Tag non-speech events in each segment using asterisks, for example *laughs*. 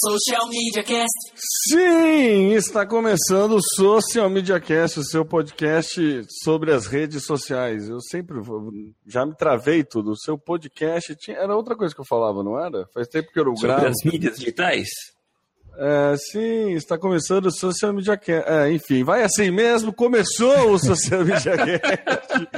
Social Media Cast. Sim, está começando o Social Media Cast, o seu podcast sobre as redes sociais. Eu sempre já me travei tudo. O seu podcast tinha, era outra coisa que eu falava, não era? Faz tempo que eu não Sobre gravo. as mídias digitais? É, sim, está começando o Social Media Cast. É, enfim, vai assim mesmo. Começou o Social Media *laughs* Cast.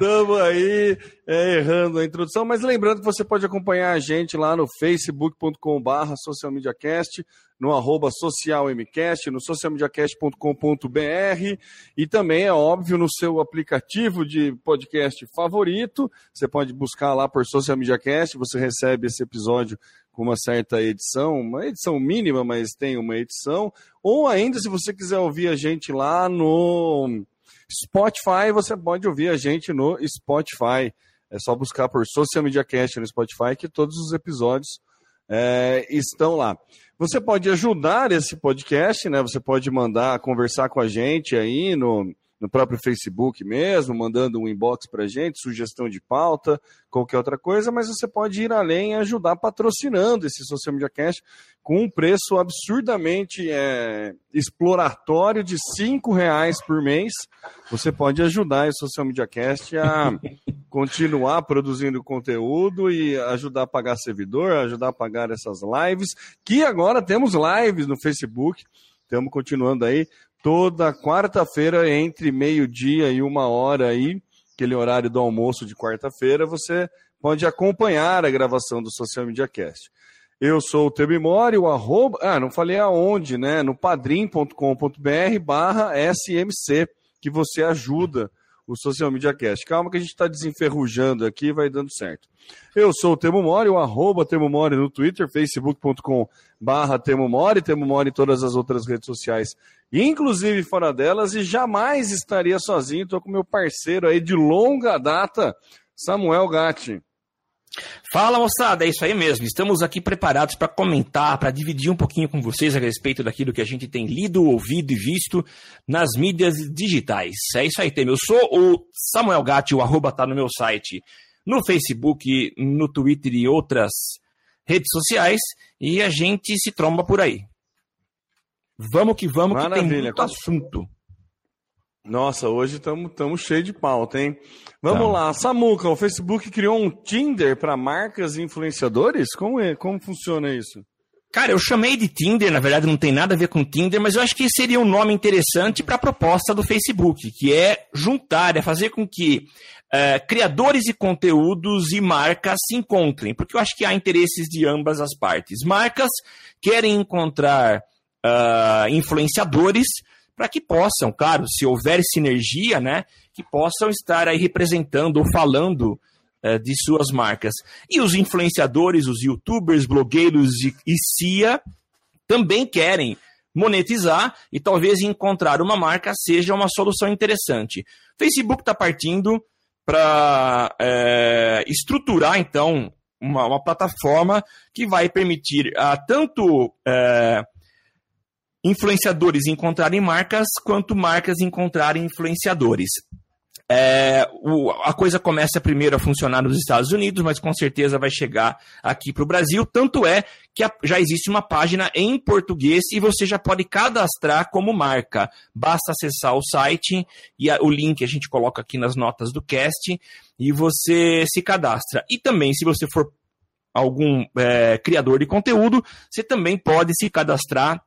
Estamos aí é, errando a introdução, mas lembrando que você pode acompanhar a gente lá no facebook.com.br socialmediacast, no arroba socialmcast, no socialmediacast.com.br e também, é óbvio, no seu aplicativo de podcast favorito. Você pode buscar lá por Social Media Cast, você recebe esse episódio com uma certa edição, uma edição mínima, mas tem uma edição. Ou ainda, se você quiser ouvir a gente lá no Spotify, você pode ouvir a gente no Spotify. É só buscar por Social Media Cast no Spotify que todos os episódios é, estão lá. Você pode ajudar esse podcast, né? Você pode mandar conversar com a gente aí no, no próprio Facebook mesmo, mandando um inbox para gente, sugestão de pauta, qualquer outra coisa, mas você pode ir além e ajudar patrocinando esse Social Media Cast com um preço absurdamente é, exploratório de cinco reais por mês. Você pode ajudar esse Social Media Cast a *laughs* continuar produzindo conteúdo e ajudar a pagar servidor, ajudar a pagar essas lives, que agora temos lives no Facebook. Estamos continuando aí toda quarta-feira entre meio-dia e uma hora aí, aquele horário do almoço de quarta-feira, você pode acompanhar a gravação do Social Media Cast. Eu sou o Tebimori, o arroba. Ah, não falei aonde, né? No padrim.com.br barra SMC, que você ajuda o Social Media Cast. Calma que a gente está desenferrujando aqui vai dando certo. Eu sou o Temo Mori, o arroba Temo Mori no Twitter, facebook.com barra Temo Mori, Temo Mori em todas as outras redes sociais, inclusive fora delas, e jamais estaria sozinho, estou com meu parceiro aí de longa data, Samuel Gatti. Fala moçada, é isso aí mesmo. Estamos aqui preparados para comentar, para dividir um pouquinho com vocês a respeito daquilo que a gente tem lido, ouvido e visto nas mídias digitais. É isso aí, Temer. Eu sou o Samuel Gatti, o arroba tá no meu site, no Facebook, no Twitter e outras redes sociais, e a gente se tromba por aí. Vamos que vamos, que tem Maravilha. muito assunto. Nossa, hoje estamos cheios de pauta, hein? Vamos Tá. lá, Samuca, o Facebook criou um Tinder para marcas e influenciadores? Como, é, como funciona isso? Cara, eu chamei de Tinder, na verdade não tem nada a ver com Tinder, mas eu acho que seria um nome interessante para a proposta do Facebook, que é juntar, é fazer com que eh, criadores de conteúdos e marcas se encontrem, porque eu acho que há interesses de ambas as partes. Marcas querem encontrar ah, influenciadores para que possam, claro, se houver sinergia, né, que possam estar aí representando ou falando eh, de suas marcas. E os influenciadores, os youtubers, blogueiros e, e CIA também querem monetizar e talvez encontrar uma marca seja uma solução interessante. Facebook está partindo para estruturar, então, uma, uma plataforma que vai permitir a tanto eh, influenciadores encontrarem marcas, quanto marcas encontrarem influenciadores. É, o- a coisa começa primeiro a funcionar nos Estados Unidos, mas com certeza vai chegar aqui para o Brasil. Tanto é que a- já existe uma página em português e você já pode cadastrar como marca. Basta acessar o site e a- o link a gente coloca aqui nas notas do cast e você se cadastra. E também, se você for algum é, criador de conteúdo, você também pode se cadastrar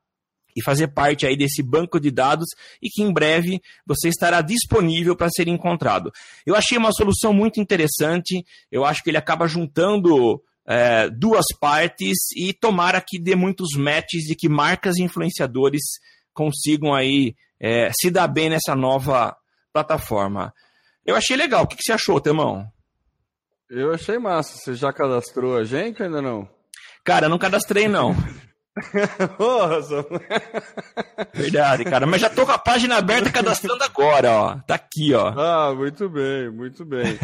e fazer parte aí desse banco de dados e que em breve você estará disponível para ser encontrado. Eu achei uma solução muito interessante, eu acho que ele acaba juntando é, duas partes e tomara que dê muitos matches e que marcas e influenciadores consigam aí é, se dar bem nessa nova plataforma. Eu achei legal. O que, que você achou, Temão? Eu achei massa. Você já cadastrou a gente ou ainda não? Cara, eu não cadastrei, não. *laughs* *laughs* Verdade, cara. Mas já tô com a página aberta cadastrando agora, ó. Tá aqui, ó. *laughs* Ah, muito bem, muito bem.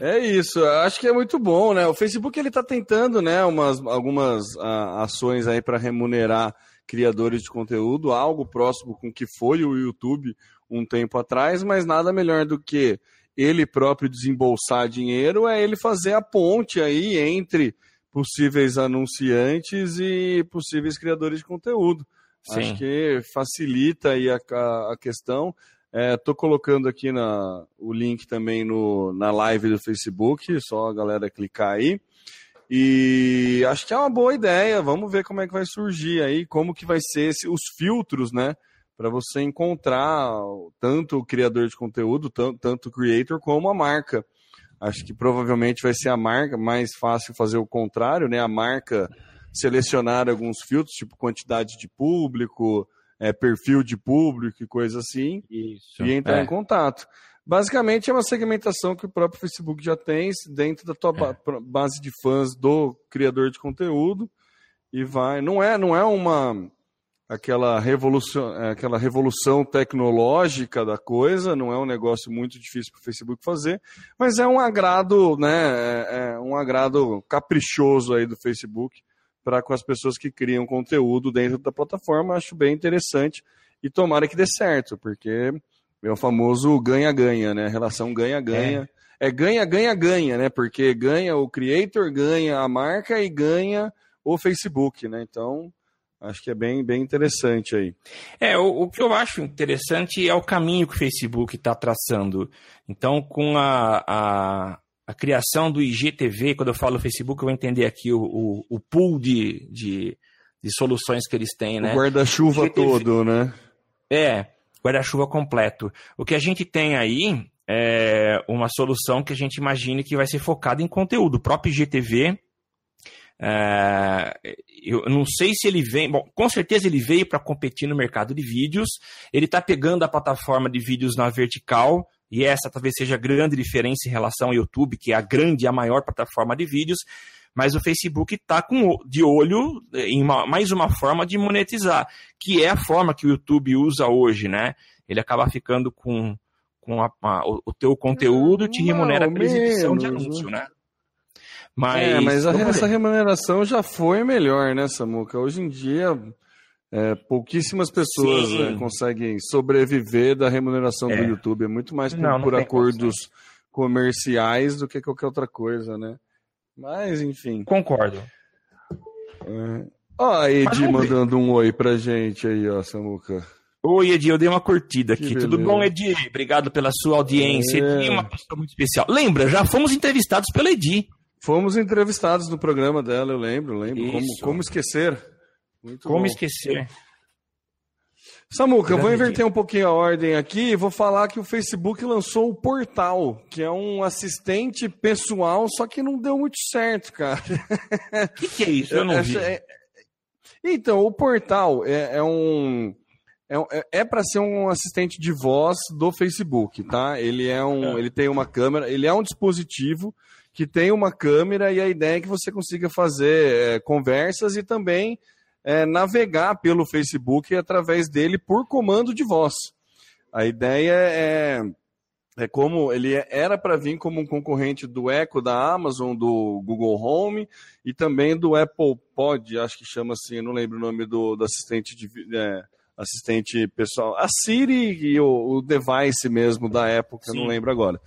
é isso, acho que é muito bom, né? O Facebook ele tá tentando, né, umas, algumas ah, ações aí para remunerar criadores de conteúdo, algo próximo com o que foi o YouTube um tempo atrás, mas nada melhor do que ele próprio desembolsar dinheiro é ele fazer a ponte aí entre possíveis anunciantes e possíveis criadores de conteúdo. Sim. Acho que facilita aí a, a, a questão. Estou é, colocando aqui na, o link também no, na live do Facebook, só a galera clicar aí. E acho que é uma boa ideia. Vamos ver como é que vai surgir aí, como que vai ser esse, os filtros, né? Para você encontrar tanto o criador de conteúdo, tanto, tanto o creator, como a marca. Acho que provavelmente vai ser a marca mais fácil fazer o contrário, né? A marca selecionar alguns filtros, tipo quantidade de público, é, perfil de público e coisa assim, Isso, e entrar é. em contato. Basicamente é uma segmentação que o próprio Facebook já tem dentro da tua ba base de fãs do criador de conteúdo e vai. Não é, não é uma aquela revolução, é, aquela revolução tecnológica da coisa, não é um negócio muito difícil para o Facebook fazer, mas é um agrado, né? É, é um agrado caprichoso aí do Facebook para com as pessoas que criam conteúdo dentro da plataforma. Acho bem interessante e tomara que dê certo, porque é o famoso ganha-ganha, né? A relação ganha-ganha. É ganha-ganha-ganha, né? Porque ganha o creator, ganha a marca e ganha o Facebook, né? Então, acho que é bem, bem interessante aí. É, o, o que eu acho interessante é o caminho que o Facebook está traçando. Então, com a, a, a, criação do IGTV, quando eu falo Facebook, eu vou entender aqui o, o, o pool de, de, de, soluções que eles têm, né? O guarda-chuva todo, né? É, guarda-chuva completo. O que a gente tem aí é uma solução que a gente imagine que vai ser focada em conteúdo. O próprio IGTV, é, eu não sei se ele vem. Bom, com certeza ele veio para competir no mercado de vídeos. Ele está pegando a plataforma de vídeos na vertical, e essa talvez seja a grande diferença em relação ao YouTube, que é a grande e a maior plataforma de vídeos. Mas o Facebook está de olho em uma, mais uma forma de monetizar, que é a forma que o YouTube usa hoje, né? Ele acaba ficando com, com a, a, o, o teu conteúdo e te remunera pela exibição de anúncio, né? Mas, é, mas a, essa remuneração já foi melhor, né, Samuca? Hoje em dia, é, pouquíssimas pessoas né, conseguem sobreviver da remuneração é. do YouTube. É muito mais por, não, por não acordos comerciais do que qualquer outra coisa, né? Mas, enfim. Concordo. É. Ó, a Edi mandando um oi pra gente aí, ó, Samuca. Oi, Edi, eu dei uma curtida aqui. Tudo bom, Edi? Obrigado pela sua audiência. É. Edi é uma pessoa muito especial. Lembra, já fomos entrevistados pela Edi. Fomos entrevistados no programa dela, eu lembro, lembro. Como, como, esquecer? Muito como bom. esquecer? Samuca, eu vou inverter um pouquinho a ordem aqui e vou falar que o Facebook lançou o Portal, que é um assistente pessoal, só que não deu muito certo, cara. O *laughs* que, que, é isso? Eu não vi. É... Então, o Portal é, é um é, é para ser um assistente de voz do Facebook, tá? Ele é um, é. ele tem uma câmera, ele é um dispositivo que tem uma câmera e a ideia é que você consiga fazer é, conversas e também é, navegar pelo Facebook através dele por comando de voz. A ideia é, é como ele era para vir como um concorrente do Echo da Amazon, do Google Home e também do Apple Pod, acho que chama assim, não lembro o nome do, do assistente de é, assistente pessoal, a Siri e o, o device mesmo da época, não lembro agora.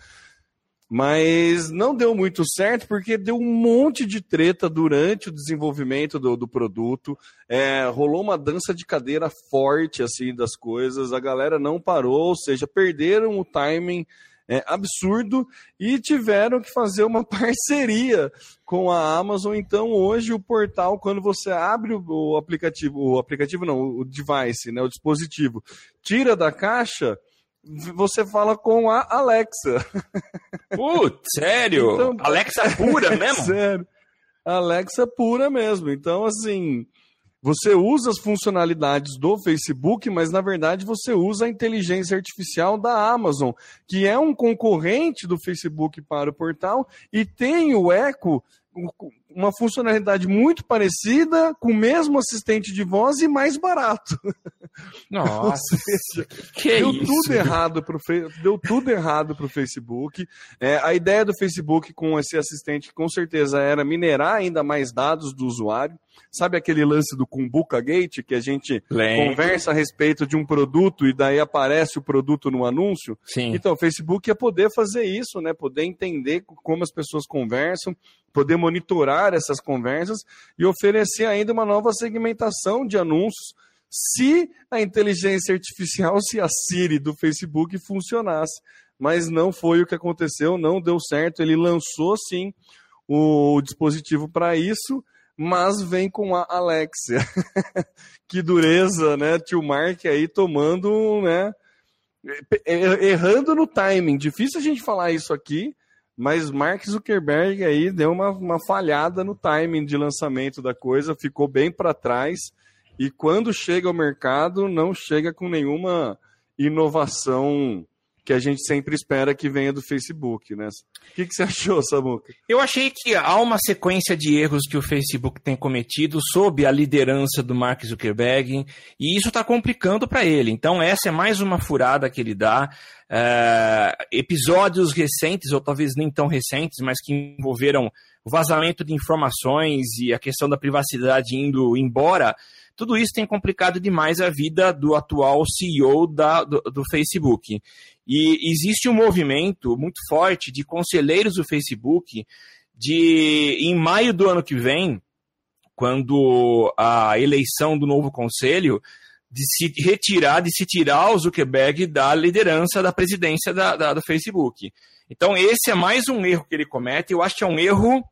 Mas não deu muito certo porque deu um monte de treta durante o desenvolvimento do, do produto. É, rolou uma dança de cadeira forte assim das coisas. A galera não parou, ou seja, perderam o timing é, absurdo e tiveram que fazer uma *laughs* parceria com a Amazon. Então, hoje o portal, quando você abre o, aplicativo, o aplicativo não, o device, né, o dispositivo, tira da caixa você fala com a Alexa. Putz, sério? Então, Alexa pura *laughs* mesmo? sério. Alexa pura mesmo. Então, assim, você usa as funcionalidades do Facebook, mas na verdade você usa a inteligência artificial da Amazon, que é um concorrente do Facebook para o portal e tem o Echo uma funcionalidade muito parecida, com o mesmo assistente de voz e mais barato. Nossa, *laughs* seja, que deu isso? tudo errado pro deu tudo errado para o Facebook. É, a ideia do Facebook com esse assistente com certeza era minerar ainda mais dados do usuário. Sabe aquele lance do Kumbuka Gate que a gente Lembro. conversa a respeito de um produto e daí aparece o produto no anúncio? Sim. Então, o Facebook ia poder fazer isso, né? Poder entender como as pessoas conversam, poder monitorar essas conversas e oferecer ainda uma nova segmentação de anúncios se a inteligência artificial, se a Siri do Facebook funcionasse. Mas não foi o que aconteceu, não deu certo. Ele lançou sim o dispositivo para isso, mas vem com a Alexia. *laughs* que dureza, né? Tio Mark aí tomando, né? Errando no timing. Difícil a gente falar isso aqui, mas Mark Zuckerberg aí deu uma, uma falhada no timing de lançamento da coisa, ficou bem para trás. E quando chega ao mercado não chega com nenhuma inovação que a gente sempre espera que venha do Facebook, né? O que, que você achou, Samuca? Eu achei que há uma sequência de erros que o Facebook tem cometido sob a liderança do Mark Zuckerberg e isso está complicando para ele. Então essa é mais uma furada que ele dá. É, episódios recentes, ou talvez nem tão recentes, mas que envolveram vazamento de informações e a questão da privacidade indo embora, tudo isso tem complicado demais a vida do atual CEO da, do, do Facebook. E existe um movimento muito forte de conselheiros do Facebook de, em maio do ano que vem, quando a eleição do novo conselho, de se retirar, de se tirar o Zuckerberg da liderança da presidência da, da, do Facebook. Então, esse é mais um erro que ele comete. Eu acho que é um erro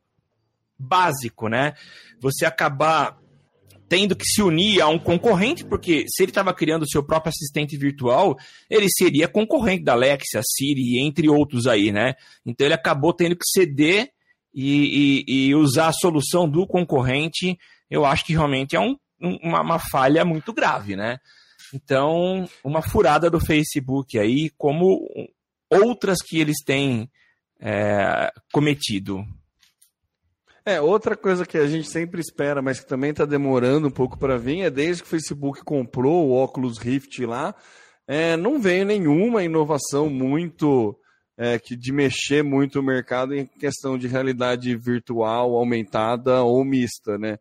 básico, né? Você acabar tendo que se unir a um concorrente, porque se ele estava criando o seu próprio assistente virtual, ele seria concorrente da Alexa, Siri, entre outros aí, né? Então ele acabou tendo que ceder e, e, e usar a solução do concorrente. Eu acho que realmente é um, uma, uma falha muito grave, né? Então, uma furada do Facebook aí, como outras que eles têm é, cometido. É, outra coisa que a gente sempre espera, mas que também está demorando um pouco para vir, é desde que o Facebook comprou o Oculus Rift lá, é, não veio nenhuma inovação muito é, que de mexer muito o mercado em questão de realidade virtual aumentada ou mista, né?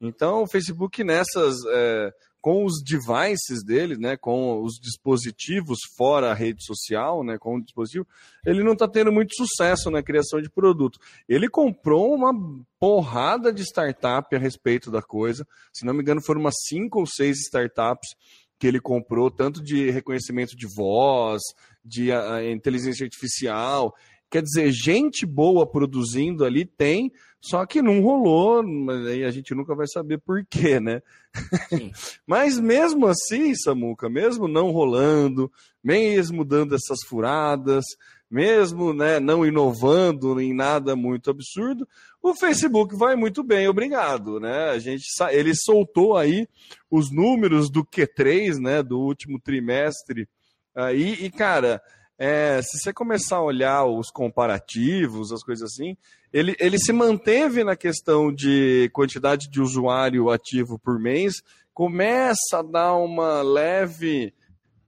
Então o Facebook nessas é, com os devices dele, né, com os dispositivos fora a rede social, né, com o dispositivo, ele não está tendo muito sucesso na criação de produto. Ele comprou uma porrada de startup a respeito da coisa. Se não me engano, foram umas cinco ou seis startups que ele comprou, tanto de reconhecimento de voz, de a, a inteligência artificial. Quer dizer, gente boa produzindo ali tem, só que não rolou, mas aí a gente nunca vai saber por quê, né? *laughs* mas mesmo assim, Samuca, mesmo não rolando, mesmo dando essas furadas, mesmo né, não inovando em nada muito absurdo, o Facebook vai muito bem, obrigado, né? A gente ele soltou aí os números do Q3, né, do último trimestre aí e cara, é, se você começar a olhar os comparativos, as coisas assim, ele, ele se manteve na questão de quantidade de usuário ativo por mês, começa a dar uma leve,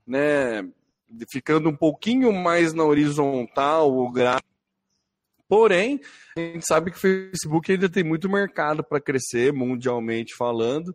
né, ficando um pouquinho mais na horizontal o gráfico. Porém, a gente sabe que o Facebook ainda tem muito mercado para crescer, mundialmente falando.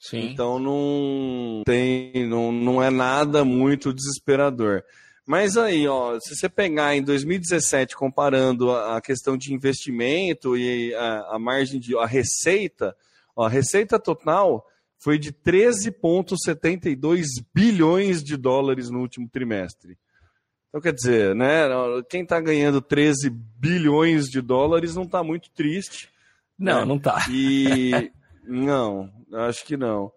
Sim. Então não tem, não, não é nada muito desesperador. Mas aí, ó, se você pegar em 2017, comparando a questão de investimento e a, a margem de a receita, ó, a receita total foi de 13,72 bilhões de dólares no último trimestre. Então, quer dizer, né, quem está ganhando 13 bilhões de dólares não está muito triste. Não, né? não está. E não, acho que não.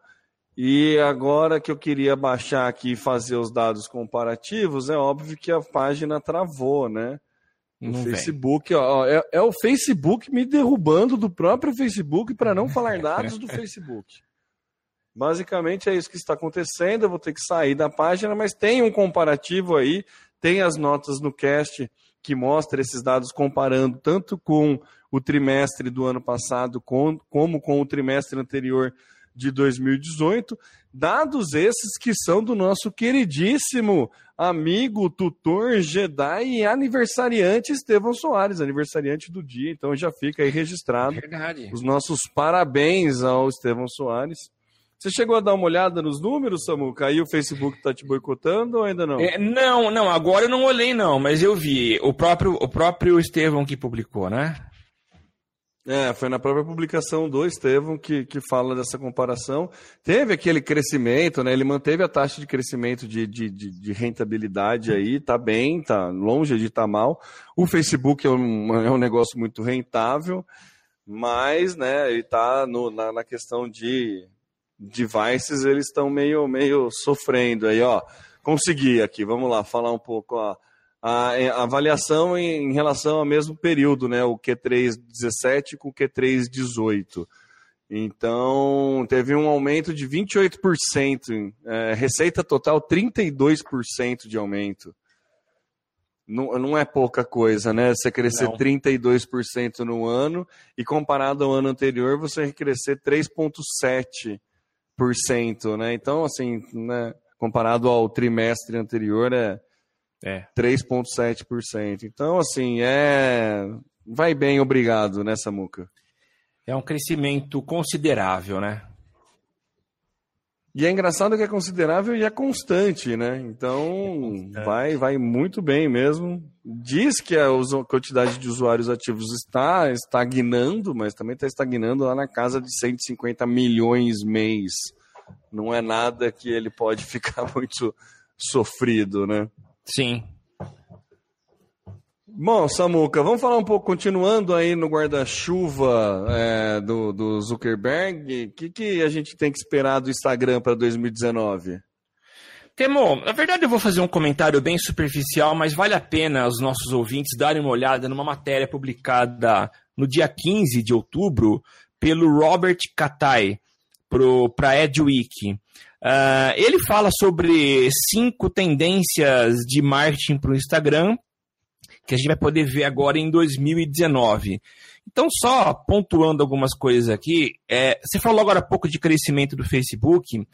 E agora que eu queria baixar aqui e fazer os dados comparativos, é óbvio que a página travou, né? No não Facebook, ó, é, é, o Facebook me derrubando do próprio Facebook para não falar *laughs* dados do Facebook. Basicamente é isso que está acontecendo. Eu vou ter que sair da página, mas tem um comparativo aí, tem as notas no cast que mostra esses dados comparando tanto com o trimestre do ano passado com, como com o trimestre anterior de 2018. Dados esses que são do nosso queridíssimo amigo, tutor, Jedi e aniversariante Estevão Soares, aniversariante do dia. Então já fica aí registrado Verdade. os nossos parabéns ao Estevão Soares. Você chegou a dar uma olhada nos números, Samuca? Aí o Facebook está te boicotando ou ainda não? É, não, não, agora eu não olhei não, mas eu vi. O próprio, o próprio Estevão que publicou, né? É, foi na própria publicação do Estevão que, que fala dessa comparação. Teve aquele crescimento, né? Ele manteve a taxa de crescimento de, de, de, de rentabilidade aí, tá bem, tá longe de estar tá mal. O Facebook é um, é um negócio muito rentável, mas né, ele tá no, na, na questão de devices, eles estão meio, meio sofrendo aí, ó. Consegui aqui, vamos lá, falar um pouco, ó a, a avaliação em, em, relação ao mesmo período, né? O Q3 17 com o Q3 18. Então, teve um aumento de 28%, é, receita total 32% de aumento. Não, não é pouca coisa, né? Você crescer não. 32% no ano e comparado ao ano anterior, você crescer 3,7%, né? Então, assim, né, comparado ao trimestre anterior, é, é. 3,7%. Então, assim, é. Vai bem, obrigado, né, Samuca? É um crescimento considerável, né? E é engraçado que é considerável e é constante, né? Então, é vai vai muito bem mesmo. Diz que a quantidade de usuários ativos está estagnando, mas também está estagnando lá na casa de 150 milhões mês. Não é nada que ele pode *laughs* ficar muito sofrido, né? Sim. Bom, Samuca, vamos falar um pouco, continuando aí no guarda-chuva é, do, do Zuckerberg, o que, que a gente tem que esperar do Instagram para 2019? Temo, na verdade eu vou fazer um comentário bem superficial, mas vale a pena os nossos ouvintes darem uma olhada numa matéria publicada no dia 15 de outubro pelo Robert Katai para a EdWeek. Uh, ele fala sobre cinco tendências de marketing para o Instagram que a gente vai poder ver agora em 2019. Então, só pontuando algumas coisas aqui, é, você falou agora há pouco de crescimento do Facebook,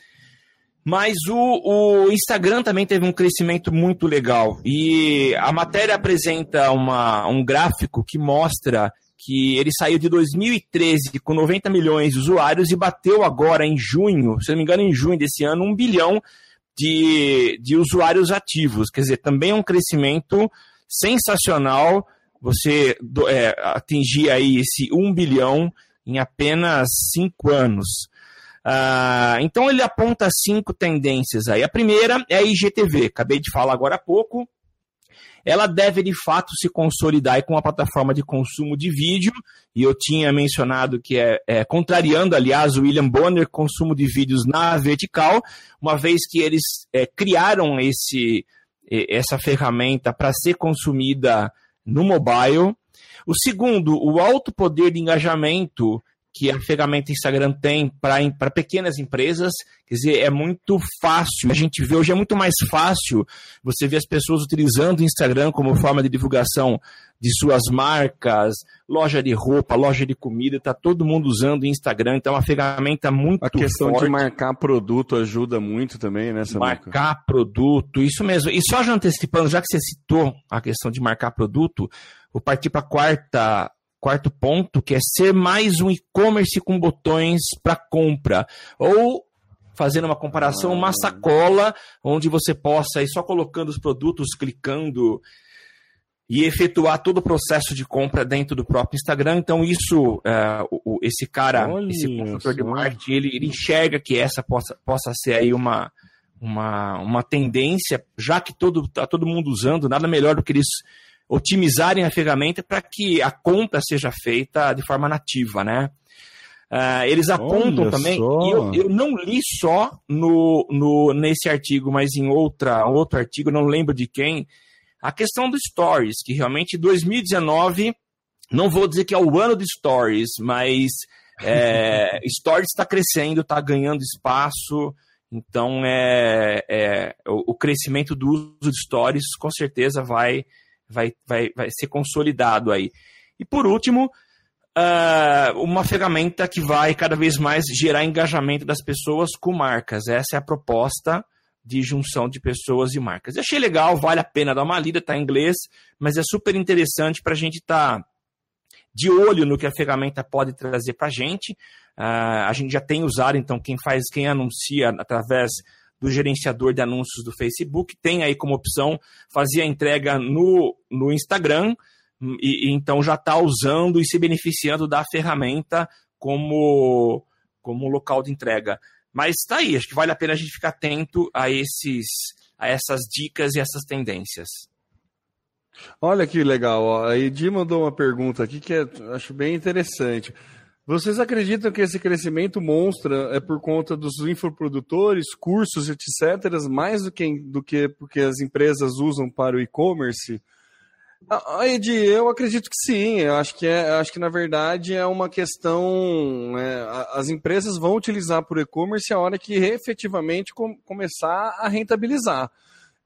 mas o, o, Instagram também teve um crescimento muito legal. E a matéria apresenta uma, um gráfico que mostra que ele saiu de 2013 com 90 milhões de usuários e bateu agora em junho, se não me engano, em junho desse ano, um bilhão de, de usuários ativos. Quer dizer, também é um crescimento sensacional você é, atingir aí esse um bilhão em apenas cinco anos. Ah, então ele aponta cinco tendências aí. A primeira é a IGTV, acabei de falar agora há pouco ela deve de fato se consolidar com a plataforma de consumo de vídeo, e eu tinha mencionado que é, é contrariando, aliás, o William Bonner, consumo de vídeos na vertical, uma vez que eles é, criaram esse, essa ferramenta para ser consumida no mobile. O segundo, o alto poder de engajamento que a ferramenta Instagram tem para pequenas empresas. Quer dizer, é muito fácil. A gente vê hoje é muito mais fácil você ver as pessoas utilizando o Instagram como forma de divulgação de suas marcas, loja de roupa, loja de comida, está todo mundo usando o Instagram, então é uma ferramenta muito A questão forte. de marcar produto ajuda muito também, né, Marcar produto, isso mesmo. E só já antecipando, já que você citou a questão de marcar produto, vou partir para a quarta quarto ponto, que é ser mais um e-commerce com botões para compra. Ou fazendo uma comparação, uma sacola onde você possa ir só colocando os produtos, clicando e efetuar todo o processo de compra dentro do próprio Instagram. Então, isso, é, o, esse cara, Olha esse consultor de marketing, ele, ele, enxerga que essa possa, possa ser aí uma, uma, uma tendência, já que todo, tá todo mundo usando, nada melhor do que eles otimizarem a ferramenta para que a compra seja feita de forma nativa, né? Uh, eles apontam Olha também, e eu, eu, não li só no, no, nesse artigo, mas em outra, outro artigo, não lembro de quem, a questão do Stories, que realmente 2019, não vou dizer que é o ano de Stories, mas é, *laughs* Stories está crescendo, está ganhando espaço, então é, é o, o, crescimento do uso de Stories com certeza vai vai, vai, vai ser consolidado aí. E por último, uh, uma ferramenta que vai cada vez mais gerar engajamento das pessoas com marcas. Essa é a proposta de junção de pessoas e marcas. Eu achei legal, vale a pena dar uma lida, está em inglês, mas é super interessante para a gente estar tá de olho no que a ferramenta pode trazer para a gente. Uh, a gente já tem usado, então, quem faz, quem anuncia através do gerenciador de anúncios do Facebook, tem aí como opção fazer a entrega no, no Instagram, e, e então já está usando e se beneficiando da ferramenta como, como local de entrega. Mas está aí, acho que vale a pena a gente ficar atento a, esses, a essas dicas e essas tendências. Olha que legal, a Edi mandou uma pergunta aqui que é, acho bem interessante. Vocês acreditam que esse crescimento monstro é por conta dos infoprodutores, cursos, etc., mais do que, do que porque as empresas usam para o e-commerce? Ah, Edi, eu acredito que sim. Eu acho que, é, acho que na verdade é uma questão. É, as empresas vão utilizar por e-commerce a hora que efetivamente com, começar a rentabilizar.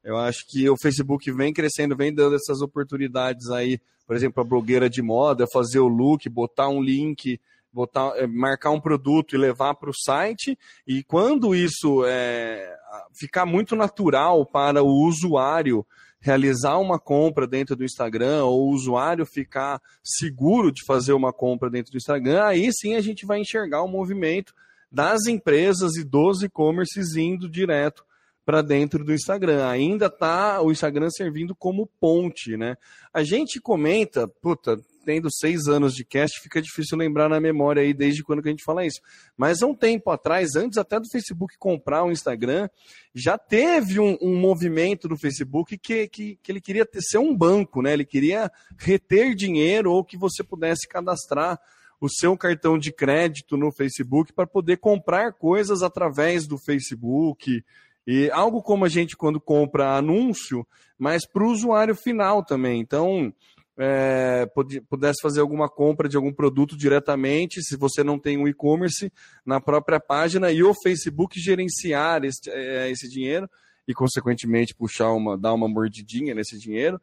Eu acho que o Facebook vem crescendo, vem dando essas oportunidades aí, por exemplo, a blogueira de moda, fazer o look, botar um link, botar, é, marcar um produto e levar para o site. E quando isso é, ficar muito natural para o usuário realizar uma compra dentro do Instagram ou o usuário ficar seguro de fazer uma compra dentro do Instagram, aí sim a gente vai enxergar o movimento das empresas e dos e-commerces indo direto para dentro do Instagram. Ainda está o Instagram servindo como ponte, né? A gente comenta, puta, tendo seis anos de cast, fica difícil lembrar na memória aí desde quando que a gente fala isso. Mas há um tempo atrás, antes até do Facebook comprar o Instagram, já teve um, um movimento do Facebook que, que, que, ele queria ter, ser um banco, né? Ele queria reter dinheiro ou que você pudesse cadastrar o seu cartão de crédito no Facebook para poder comprar coisas através do Facebook. E algo como a gente quando compra anúncio, mas para o usuário final também. Então, é, pudesse fazer alguma compra de algum produto diretamente, se você não tem um e-commerce, na própria página e o Facebook gerenciar esse, é, esse dinheiro e, consequentemente, puxar uma, dar uma mordidinha nesse dinheiro.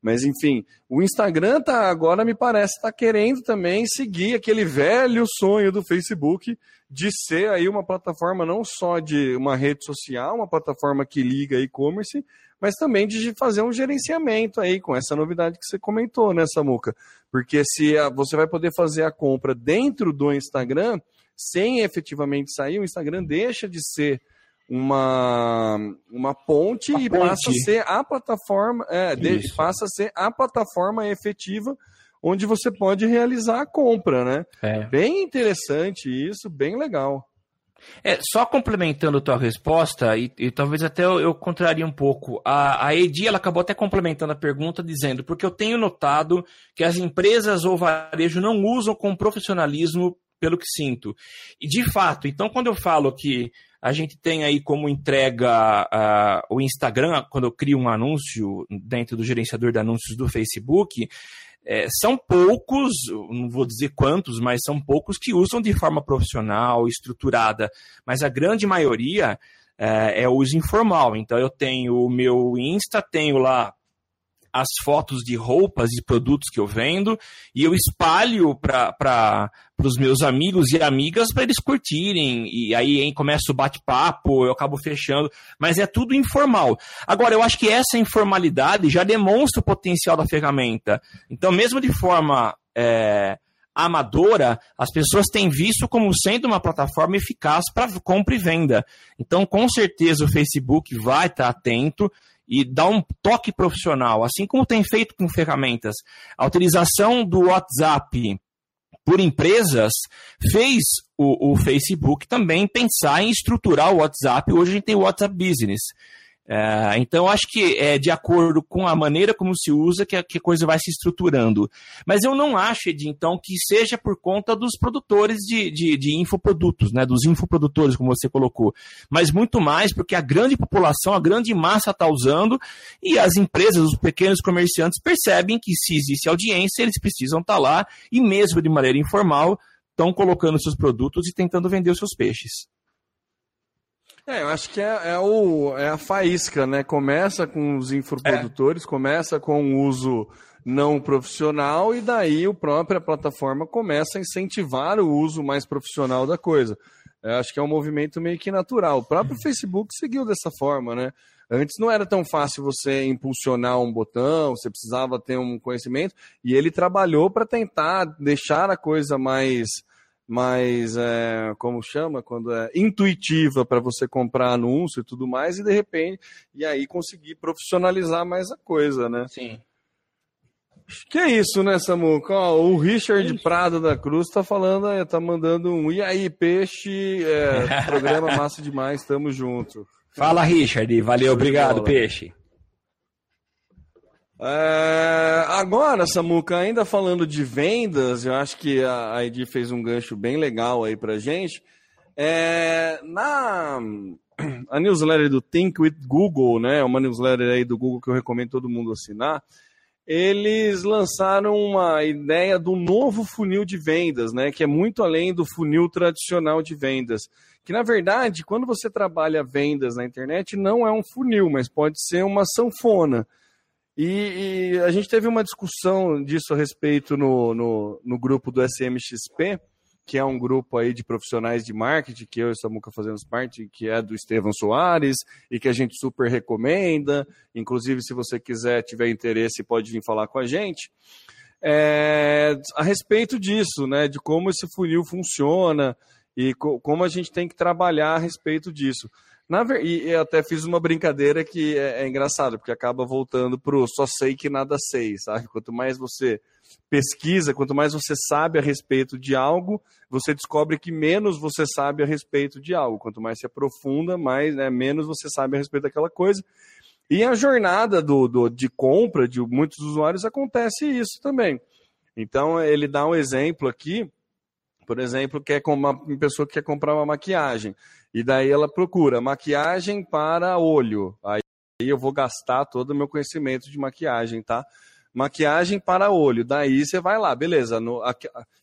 Mas enfim, o Instagram tá agora me parece está querendo também seguir aquele velho sonho do Facebook de ser aí uma plataforma não só de uma rede social, uma plataforma que liga e-commerce, mas também de fazer um gerenciamento aí com essa novidade que você comentou, né, Samuca? Porque se a, você vai poder fazer a compra dentro do Instagram, sem efetivamente sair, o Instagram deixa de ser uma, uma ponte uma e ponte. passa a ser a plataforma, é, de, passa a ser a plataforma efetiva onde você pode realizar a compra, né? É. Bem interessante isso, bem legal. É, só complementando a tua resposta, e, e talvez até eu, eu, contraria um pouco, a, a Edi ela acabou até complementando a pergunta dizendo, porque eu tenho notado que as empresas ou varejo não usam com profissionalismo pelo que sinto. E de fato, então quando eu falo que a gente tem aí como entrega uh, o Instagram, quando eu crio um anúncio dentro do gerenciador de anúncios do Facebook, é, são poucos, não vou dizer quantos, mas são poucos que usam de forma profissional, estruturada. Mas a grande maioria é, é uso informal. Então eu tenho o meu Insta, tenho lá as fotos de roupas e produtos que eu vendo e eu espalho para os meus amigos e amigas para eles curtirem. E aí hein, começa o bate-papo, eu acabo fechando, mas é tudo informal. Agora, eu acho que essa informalidade já demonstra o potencial da ferramenta. Então, mesmo de forma. É, amadora, as pessoas têm visto como sendo uma plataforma eficaz para compra e venda. Então, com certeza, o Facebook vai estar atento e dar um toque profissional, assim como tem feito com ferramentas. A utilização do WhatsApp por empresas fez o, o Facebook também pensar em estruturar o WhatsApp. Hoje a gente tem o WhatsApp Business. É, então, acho que é de acordo com a maneira como se usa que a, que a coisa vai se estruturando. Mas eu não acho, Ed, então, que seja por conta dos produtores de, de, de infoprodutos, né, dos infoprodutores, como você colocou, mas muito mais porque a grande população, a grande massa está usando e as empresas, os pequenos comerciantes percebem que se existe audiência, eles precisam estar tá lá e mesmo de maneira informal estão colocando seus produtos e tentando vender os seus peixes. É, eu acho que é, é, o, é a faísca, né? Começa com os infoprodutores, é. começa com o uso não profissional e daí a própria plataforma começa a incentivar o uso mais profissional da coisa. Eu acho que é um movimento meio que natural. O próprio uhum. Facebook seguiu dessa forma, né? Antes não era tão fácil você impulsionar um botão, você precisava ter um conhecimento, e ele trabalhou para tentar deixar a coisa mais, mais é, como chama, quando é intuitiva para você comprar anúncio e tudo mais, e de repente, e aí conseguir profissionalizar mais a coisa, né? Sim. Acho que é isso, né, Samuca? Ó, o Richard é Prado da Cruz tá falando, tá mandando um e aí, peixe, é, *laughs* programa massa demais, tamo junto. Fala, Richard, valeu, obrigado, peixe. É, agora, Samuca, ainda falando de vendas, eu acho que a Edi fez um gancho bem legal aí pra gente. É, na a newsletter do Think with Google, né, uma newsletter aí do Google que eu recomendo todo mundo assinar, eles lançaram uma ideia do novo funil de vendas, né, que é muito além do funil tradicional de vendas. Que na verdade, quando você trabalha vendas na internet, não é um funil, mas pode ser uma sanfona. E, e a gente teve uma discussão disso a respeito no, no, no grupo do SMXP que é um grupo aí de profissionais de marketing, que eu e Samuca fazemos parte, que é do Estevão Soares, e que a gente super recomenda. Inclusive, se você quiser, tiver interesse, pode vir falar com a gente. É, a respeito disso, né, de como esse funil funciona e co como a gente tem que trabalhar a respeito disso. Na, e eu até fiz uma brincadeira que é, é engraçada, porque acaba voltando pro só sei que nada sei, sabe? Quanto mais você pesquisa, quanto mais você sabe a respeito de algo, você descobre que menos você sabe a respeito de algo. Quanto mais se aprofunda, mais, né, menos você sabe a respeito daquela coisa. E a jornada do, do, de compra de muitos usuários acontece isso também. Então, ele dá um exemplo aqui, por exemplo, que uma, uma pessoa que quer comprar uma maquiagem. E daí ela procura maquiagem para olho. Aí eu vou gastar todo o meu conhecimento de maquiagem, tá? Maquiagem para olho. Daí você vai lá, beleza. No, a,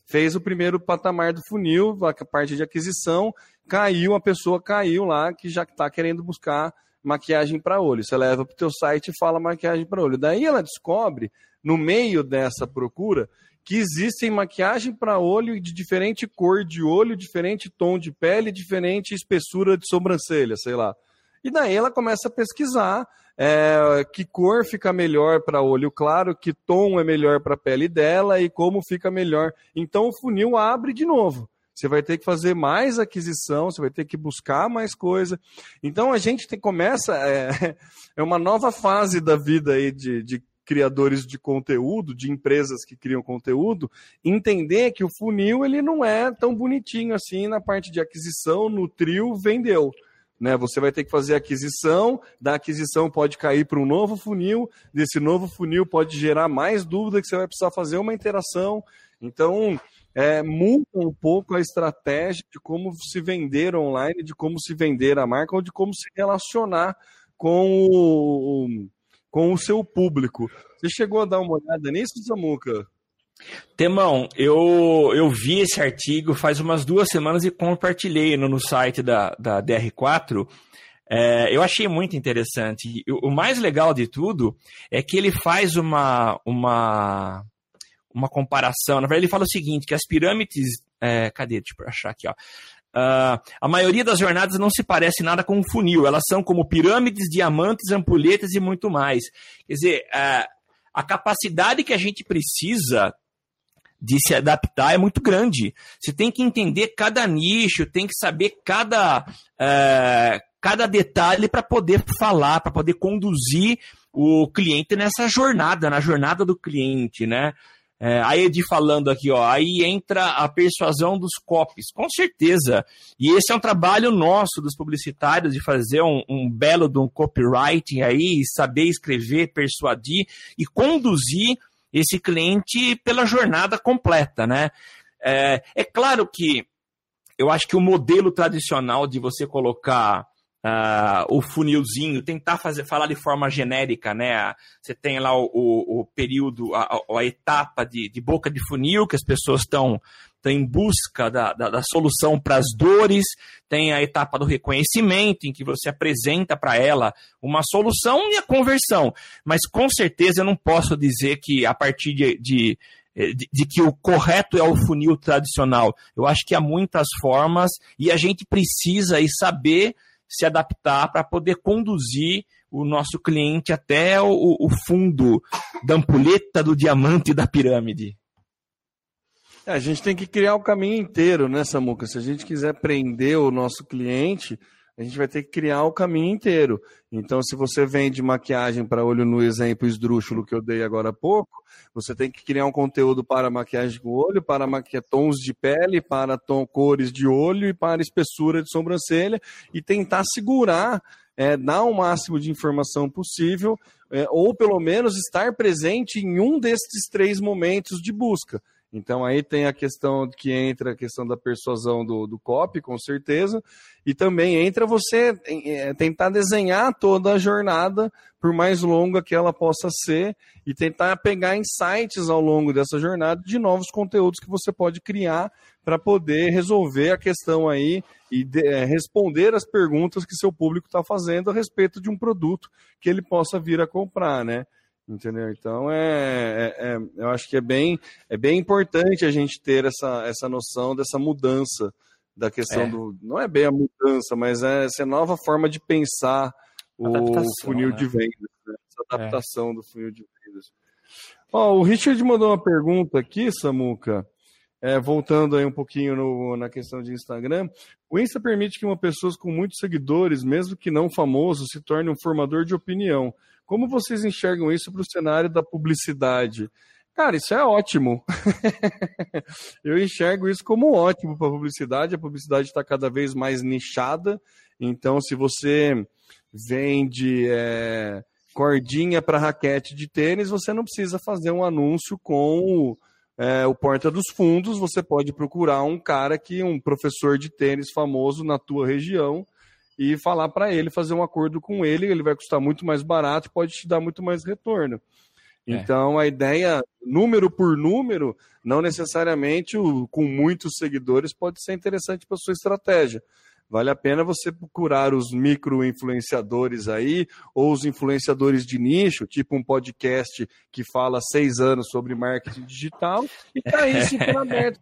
fez o primeiro patamar do funil, a parte de aquisição, caiu, a pessoa caiu lá que já está querendo buscar maquiagem para olho. Você leva para o teu site e fala maquiagem para olho. Daí ela descobre, no meio dessa procura, que existem maquiagem para olho de diferente cor de olho, diferente tom de pele, diferente espessura de sobrancelha, sei lá. E daí ela começa a pesquisar é, que cor fica melhor para olho claro, que tom é melhor para a pele dela e como fica melhor. Então o funil abre de novo. Você vai ter que fazer mais aquisição, você vai ter que buscar mais coisa. Então a gente tem, começa é, *laughs* é uma nova fase da vida aí de, de criadores de conteúdo, de empresas que criam conteúdo, entender que o funil ele não é tão bonitinho assim na parte de aquisição, nutriu, vendeu. Né, você vai ter que fazer aquisição, da aquisição pode cair para um novo funil, desse novo funil pode gerar mais dúvida que você vai precisar fazer uma interação. Então, é, muda um pouco a estratégia de como se vender online, de como se vender a marca ou de como se relacionar com o, com o seu público. Você chegou a dar uma olhada nisso, Samuca? Temão, eu, eu vi esse artigo faz umas duas semanas e compartilhei no, no site da, da DR4. É, eu achei muito interessante. O, mais legal de tudo é que ele faz uma, uma, uma comparação. Na verdade, ele fala o seguinte: que as pirâmides. É, cadê? Deixa eu achar aqui, ó. Uh, a maioria das jornadas não se parece nada com um funil, elas são como pirâmides, diamantes, ampulhetas e muito mais. Quer dizer, uh, a capacidade que a gente precisa de se adaptar é muito grande. Você tem que entender cada nicho, tem que saber cada, uh, cada detalhe para poder falar, para poder conduzir o cliente nessa jornada, na jornada do cliente, né? É, a Edi falando aqui, ó, aí entra a persuasão dos copies, com certeza. E esse é um trabalho nosso, dos publicitários, de fazer um, um belo de um copywriting aí, saber escrever, persuadir e conduzir esse cliente pela jornada completa, né? É, é claro que eu acho que o modelo tradicional de você colocar uh, o funilzinho, tentar fazer, falar de forma genérica, né? Você tem lá o, o, o período, a, a, etapa de, de, boca de funil, que as pessoas estão em busca da, da, da solução para as dores, tem a etapa do reconhecimento, em que você apresenta para ela uma solução e a conversão. Mas com certeza eu não posso dizer que a partir de, de de, de, que o correto é o funil tradicional. Eu acho que há muitas formas e a gente precisa saber se adaptar para poder conduzir o nosso cliente até o, o fundo da ampulheta do diamante da pirâmide. É, a gente tem que criar o caminho inteiro, né, Samuca? Se a gente quiser prender o nosso cliente, a gente vai ter que criar o caminho inteiro. Então, se você vende maquiagem para olho no exemplo esdrúxulo que eu dei agora há pouco, você tem que criar um conteúdo para maquiagem com olho, para tons de pele, para tom, cores de olho e para espessura de sobrancelha e tentar segurar, é, dar o máximo de informação possível, é, ou pelo menos estar presente em um desses três momentos de busca. Então aí tem a questão que entra a questão da persuasão do, do copy, com certeza, e também entra você é, tentar desenhar toda a jornada, por mais longa que ela possa ser, e tentar pegar insights ao longo dessa jornada de novos conteúdos que você pode criar para poder resolver a questão aí e de, é, responder as perguntas que seu público está fazendo a respeito de um produto que ele possa vir a comprar, né? Entendeu? Então é, é, é, eu acho que é bem, é bem importante a gente ter essa, essa noção dessa mudança da questão é. do. Não é bem a mudança, mas é essa nova forma de pensar o funil né? de vendas, né? essa é. adaptação do funil de vendas. Ó, o Richard mandou uma pergunta aqui, Samuca. É, voltando aí um pouquinho no, na questão de Instagram, o Insta permite que uma pessoa com muitos seguidores, mesmo que não famoso, se torne um formador de opinião. Como vocês enxergam isso para o cenário da publicidade? Cara, isso é ótimo. *laughs* eu enxergo isso como ótimo para a publicidade. A publicidade está cada vez mais nichada. Então, se você vende é, cordinha para raquete de tênis, você não precisa fazer um anúncio com é, o porta dos fundos. Você pode procurar um cara que um professor de tênis famoso na tua região e falar para ele, fazer um acordo com ele, ele vai custar muito mais barato pode te dar muito mais retorno. É. Então, a ideia, número por número, não necessariamente o, com muitos seguidores pode ser interessante para sua estratégia. Vale a pena você procurar os micro-influenciadores aí, ou os influenciadores de nicho, tipo um podcast que fala seis anos sobre marketing digital, e tá aí sempre aberto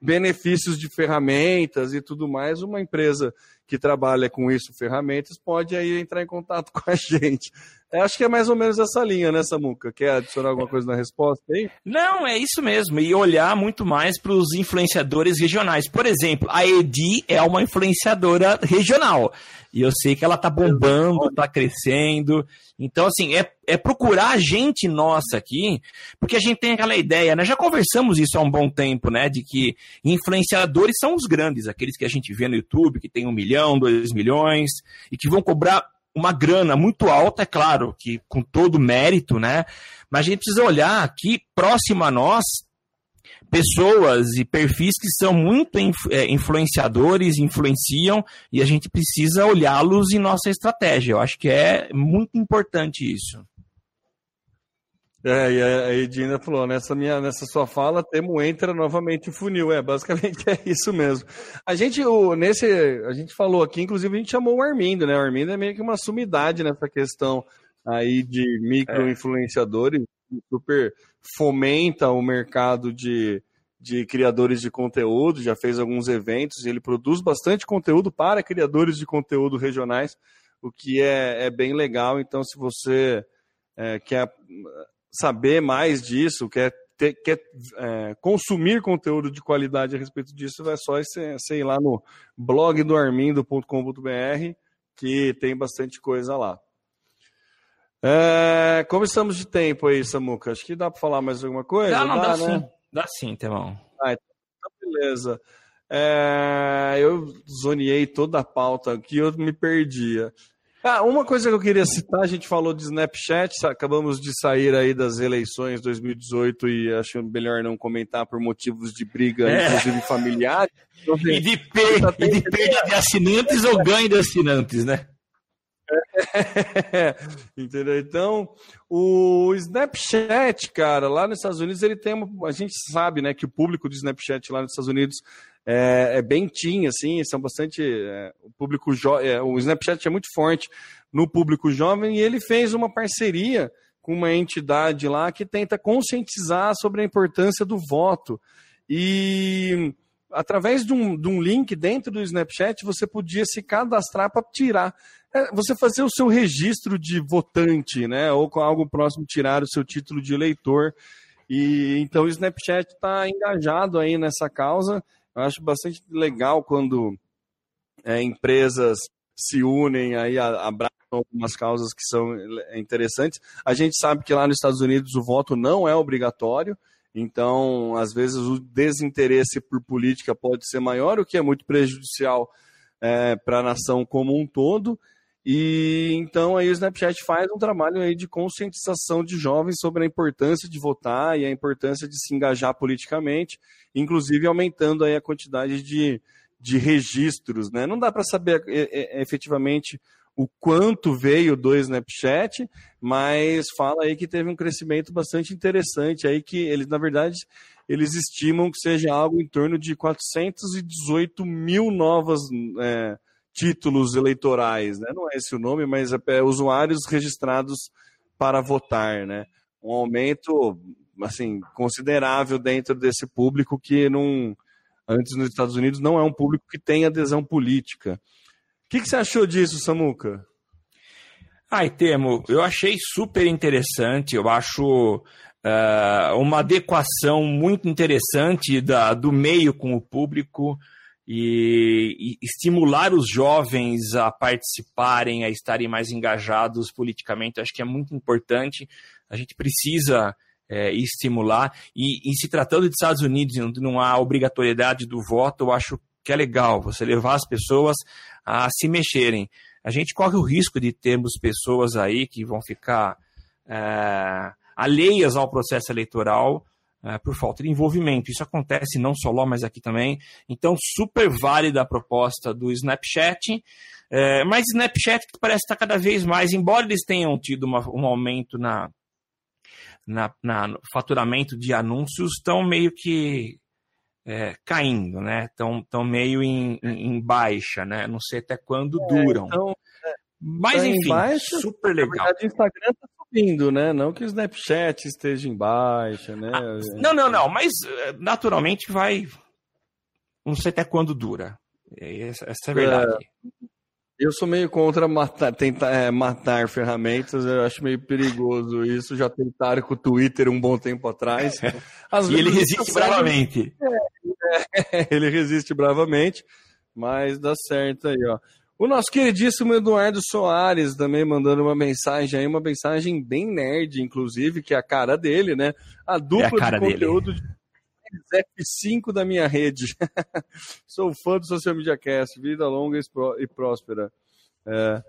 benefícios de ferramentas e tudo mais, uma empresa que trabalha com isso, ferramentas, pode aí entrar em contato *laughs* com a gente. Eu acho que é mais ou menos essa linha, né, Samuca? Quer adicionar alguma coisa na resposta aí? Não, é isso mesmo. E olhar muito mais para os influenciadores regionais. Por exemplo, a Edi é uma influenciadora regional. E eu sei que ela tá bombando, tá crescendo. Então, assim, é, é procurar gente nossa aqui, porque a gente tem aquela ideia, né? Já conversamos isso há um bom tempo, né? De que influenciadores são os grandes, aqueles que a gente vê no YouTube, que tem um milhão, dois milhões, e que vão cobrar uma grana muito alta, é claro, que com todo mérito, né? Mas a gente precisa olhar aqui próximo a nós pessoas e perfis que são muito é, influenciadores, influenciam, e a gente precisa olhá-los em nossa estratégia. Eu acho que é muito importante isso. É, e a Edina falou, nessa, minha, nessa sua fala, Temo entra novamente o funil. É, basicamente *laughs* é isso mesmo. A gente, o, nesse, a gente falou aqui, inclusive a gente chamou o Armindo, né? O Armindo é meio que uma sumidade nessa questão aí de micro-influenciadores, é. super fomenta o mercado de, de criadores de conteúdo, já fez alguns eventos, e ele produz bastante conteúdo para criadores de conteúdo regionais, o que é, é bem legal. Então, se você é, quer saber mais disso, quer, ter, quer é, consumir conteúdo de qualidade a respeito disso, vai só sei lá no blog do armindo.com.br, que tem bastante coisa lá. É, como estamos de tempo aí, Samuca? Acho que dá para falar mais alguma coisa? Dá, não, dá, dá né? sim. Dá sim, Temão. Ah, então, beleza. É, eu zoneei toda a pauta aqui, eu me perdia. Ah, uma coisa que eu queria citar, a gente falou de Snapchat, acabamos de sair aí das eleições 2018 e acho melhor não comentar por motivos de briga, é. inclusive familiares. Então, *laughs* e de, per e de perda de assinantes ou ganho de assinantes, né? *laughs* Entendeu? Então, o Snapchat, cara, lá nos Estados Unidos, ele tem uma. A gente sabe, né, que o público do Snapchat lá nos Estados Unidos é, é bem teen, assim, são bastante. É, o público jo... É, o Snapchat é muito forte no público jovem e ele fez uma parceria com uma entidade lá que tenta conscientizar sobre a importância do voto. E através de um, de um link dentro do Snapchat, você podia se cadastrar para tirar. É, você fazer o seu registro de votante, né? Ou com algo próximo, tirar o seu título de eleitor. E então o Snapchat está engajado aí nessa causa. Eu acho bastante legal quando é, empresas se unem aí, abraçam algumas causas que são interessantes. A gente sabe que lá nos Estados Unidos o voto não é obrigatório. Então, às vezes, o desinteresse por política pode ser maior, o que é muito prejudicial é, para a nação como um todo. E então aí o Snapchat faz um trabalho aí de conscientização de jovens sobre a importância de votar e a importância de se engajar politicamente, inclusive aumentando aí a quantidade de, de registros. Né? Não dá para saber é, é, efetivamente o quanto veio do Snapchat, mas fala aí que teve um crescimento bastante interessante aí que eles, na verdade, eles estimam que seja algo em torno de 418 mil novas é, títulos eleitorais, né? Não é esse o nome, mas é, é usuários registrados para votar, né? Um aumento assim considerável dentro desse público que não antes nos Estados Unidos não é um público que tem adesão política que, que você achou disso, Samuca? Ai, Temo, eu achei super interessante. Eu acho uh, uma adequação muito interessante da, do meio com o público e, e, estimular os jovens a participarem, a estarem mais engajados politicamente. Acho que é muito importante. A gente precisa é, estimular. E, e, se tratando de Estados Unidos, não há obrigatoriedade do voto, eu acho que é legal você levar as pessoas a se mexerem. A gente corre o risco de termos pessoas aí que vão ficar é, alheias ao processo eleitoral é, por falta de envolvimento. Isso acontece não só lá, mas aqui também. Então, super válida a proposta do Snapchat. É, mas Snapchat parece estar cada vez mais, embora eles tenham tido uma, um aumento na, na, na, no faturamento de anúncios, estão meio que é, caindo, né? Estão tão meio em, em, em, baixa, né? Não sei até quando é, duram. Então, é, Mas enfim, baixa, super legal. O Instagram está subindo, né? Não que o Snapchat esteja em baixa, né? Ah, não, não, não. Mas é, naturalmente vai. Não sei até quando dura. Essa, essa é a verdade. É, eu sou meio contra matar, tentar é, matar ferramentas, eu acho meio perigoso isso. Já tentaram com o Twitter um bom tempo atrás. Às *laughs* e ele resiste bravamente. É, é, *laughs* ele resiste bravamente, mas dá certo aí, ó. O nosso queridíssimo Eduardo Soares também mandando uma mensagem aí, uma mensagem bem nerd, inclusive, que é a cara dele, né? A dupla é a de conteúdo dele. de F5 da minha rede. *laughs* Sou fã do Social Media Cast, vida longa e próspera. É.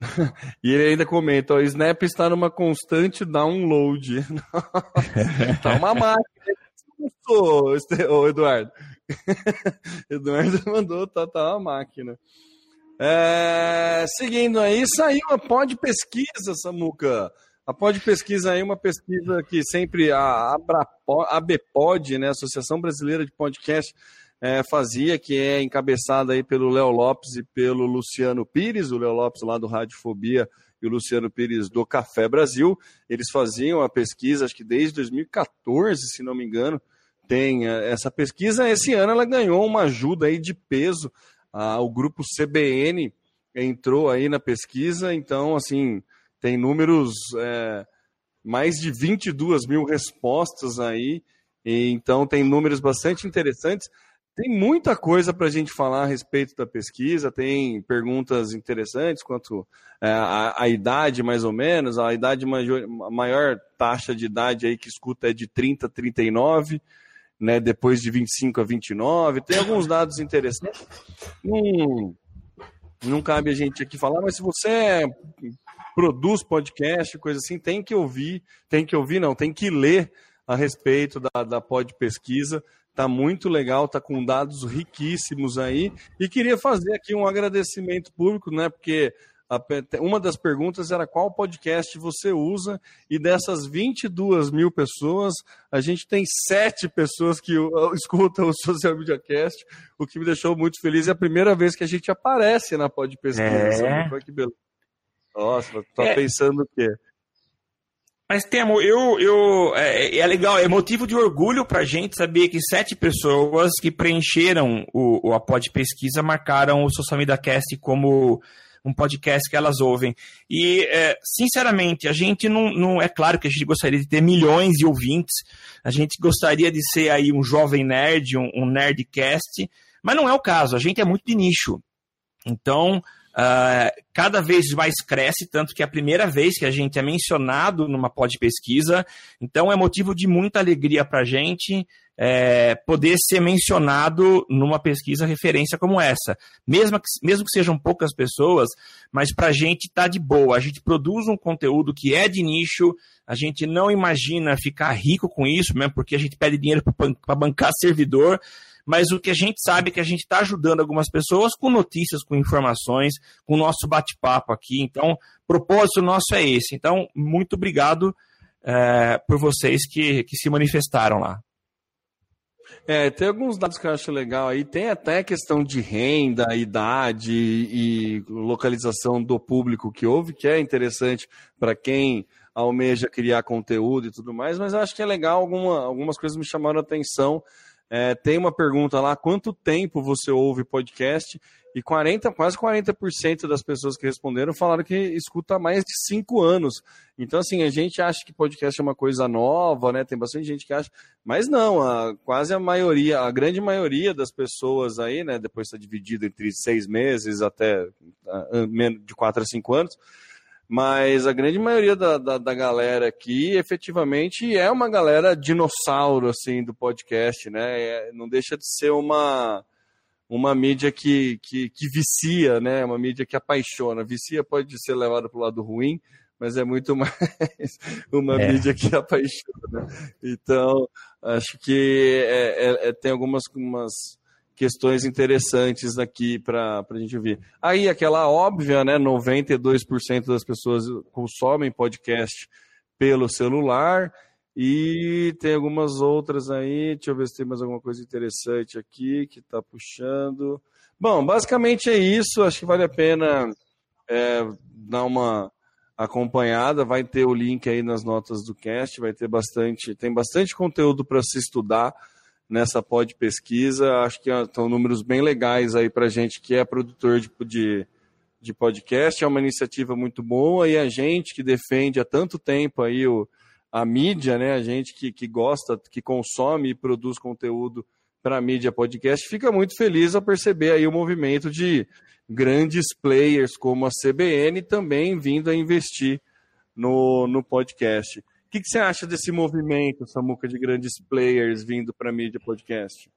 *laughs* E ele ainda comenta: o Snap está numa constante download. tá uma máquina. Ô, Eduardo. *laughs* Eduardo mandou, tá, tá uma máquina. É, seguindo aí, saiu a pod pesquisa, Samuca. A pod pesquisa aí, uma pesquisa que sempre a, ABPOD, né, Associação Brasileira de Podcast, é, fazia, que é encabeçada aí pelo Léo Lopes e pelo Luciano Pires, o Léo Lopes lá do Radiofobia e o Luciano Pires do Café Brasil. Eles faziam a pesquisa, acho que desde 2014, se não me engano, tem é, essa pesquisa. Esse ano ela ganhou uma ajuda aí de peso ah, o grupo CBN entrou aí na pesquisa, então, assim, tem números, é, mais de 22 mil respostas aí, então tem números bastante interessantes. Tem muita coisa para a gente falar a respeito da pesquisa, tem perguntas interessantes quanto é, a, a, idade, mais ou menos, a idade maior, a maior taxa de idade aí que escuta é de 30 a 39, né, depois de 25 a 29. Tem alguns dados interessantes. Não, não cabe a gente aqui falar, mas se você produz podcast, coisa assim, tem que ouvir, tem que ouvir, não, tem que ler a respeito da, da pod pesquisa. Tá muito legal, tá com dados riquíssimos aí. E queria fazer aqui um agradecimento público, né? Porque uma das perguntas era qual podcast você usa, e dessas 22 mil pessoas, a gente tem sete pessoas que escutam o Social Media Cast, o que me deixou muito feliz. É a primeira vez que a gente aparece na Pod Pesquisa. É. Que beleza. Nossa, tá é. pensando o quê? Mas, Temo, eu, eu, é, é, legal, é motivo de orgulho pra gente saber que sete pessoas que preencheram o, o a Pesquisa marcaram o Social Media Cast como um podcast que elas ouvem. E, é, sinceramente, a gente não, não. É claro que a gente gostaria de ter milhões de ouvintes, a gente gostaria de ser aí um jovem nerd, um, um nerdcast, mas não é o caso, a gente é muito de nicho. Então, Uh, cada vez mais cresce, tanto que é a primeira vez que a gente é mencionado numa pod pesquisa, então é motivo de muita alegria para a gente é, poder ser mencionado numa pesquisa referência como essa. Mesmo que, mesmo que sejam poucas pessoas, mas para a gente está de boa. A gente produz um conteúdo que é de nicho, a gente não imagina ficar rico com isso, mesmo porque a gente pede dinheiro para bancar servidor, mas o que a gente sabe é que a gente está ajudando algumas pessoas com notícias, com informações, com o nosso bate-papo aqui. Então, o propósito nosso é esse. Então, muito obrigado é, por vocês que, que se manifestaram lá. É, tem alguns dados que eu acho legal aí. Tem até questão de renda, idade e localização do público que houve, que é interessante para quem almeja criar conteúdo e tudo mais, mas eu acho que é legal, alguma, algumas coisas me chamaram a atenção. É, tem uma pergunta lá: quanto tempo você ouve podcast? E 40, quase 40% das pessoas que responderam falaram que escuta há mais de 5 anos. Então, assim, a gente acha que podcast é uma coisa nova, né? Tem bastante gente que acha, mas não, a, quase a maioria, a grande maioria das pessoas aí, né? Depois está dividido entre seis meses até menos de 4 a 5 anos. Mas a grande maioria da, da, da, galera aqui, efetivamente, é uma galera dinossauro, assim, do podcast, né? É, não deixa de ser uma uma mídia que, que, que vicia, né? Uma mídia que apaixona. Vicia pode ser levado para o lado ruim, mas é muito *laughs* mais uma é. mídia que apaixona. Então, acho que é, é, é tem algumas umas questões interessantes aqui para a gente ver. Aí, aquela óbvia, né? 92% das pessoas consomem podcast pelo celular e tem algumas outras aí, deixa eu ver se tem mais alguma coisa interessante aqui que está puxando. Bom, basicamente é isso. Acho que vale a pena é, dar uma acompanhada. Vai ter o link aí nas notas do cast. Vai ter bastante, tem bastante conteúdo para se estudar nessa pod pesquisa. Acho que estão números bem legais aí para gente que é produtor de, de, de podcast. É uma iniciativa muito boa e a gente que defende há tanto tempo aí o a mídia, né, a gente que, que gosta, que consome e produz conteúdo para a mídia podcast, fica muito feliz a perceber aí o movimento de grandes players como a CBN também vindo a investir no, no podcast. O que, que você acha desse movimento, Samuca, de grandes players vindo para a mídia podcast?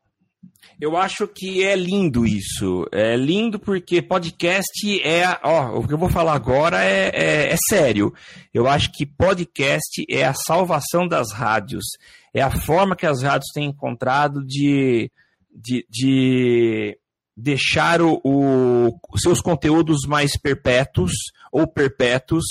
Eu acho que é lindo isso. É lindo porque podcast é. Ó, o que eu vou falar agora é, é, é, sério. Eu acho que podcast é a salvação das rádios. É a forma que as rádios têm encontrado de, de, de deixar o, seus conteúdos mais perpétuos ou perpétuos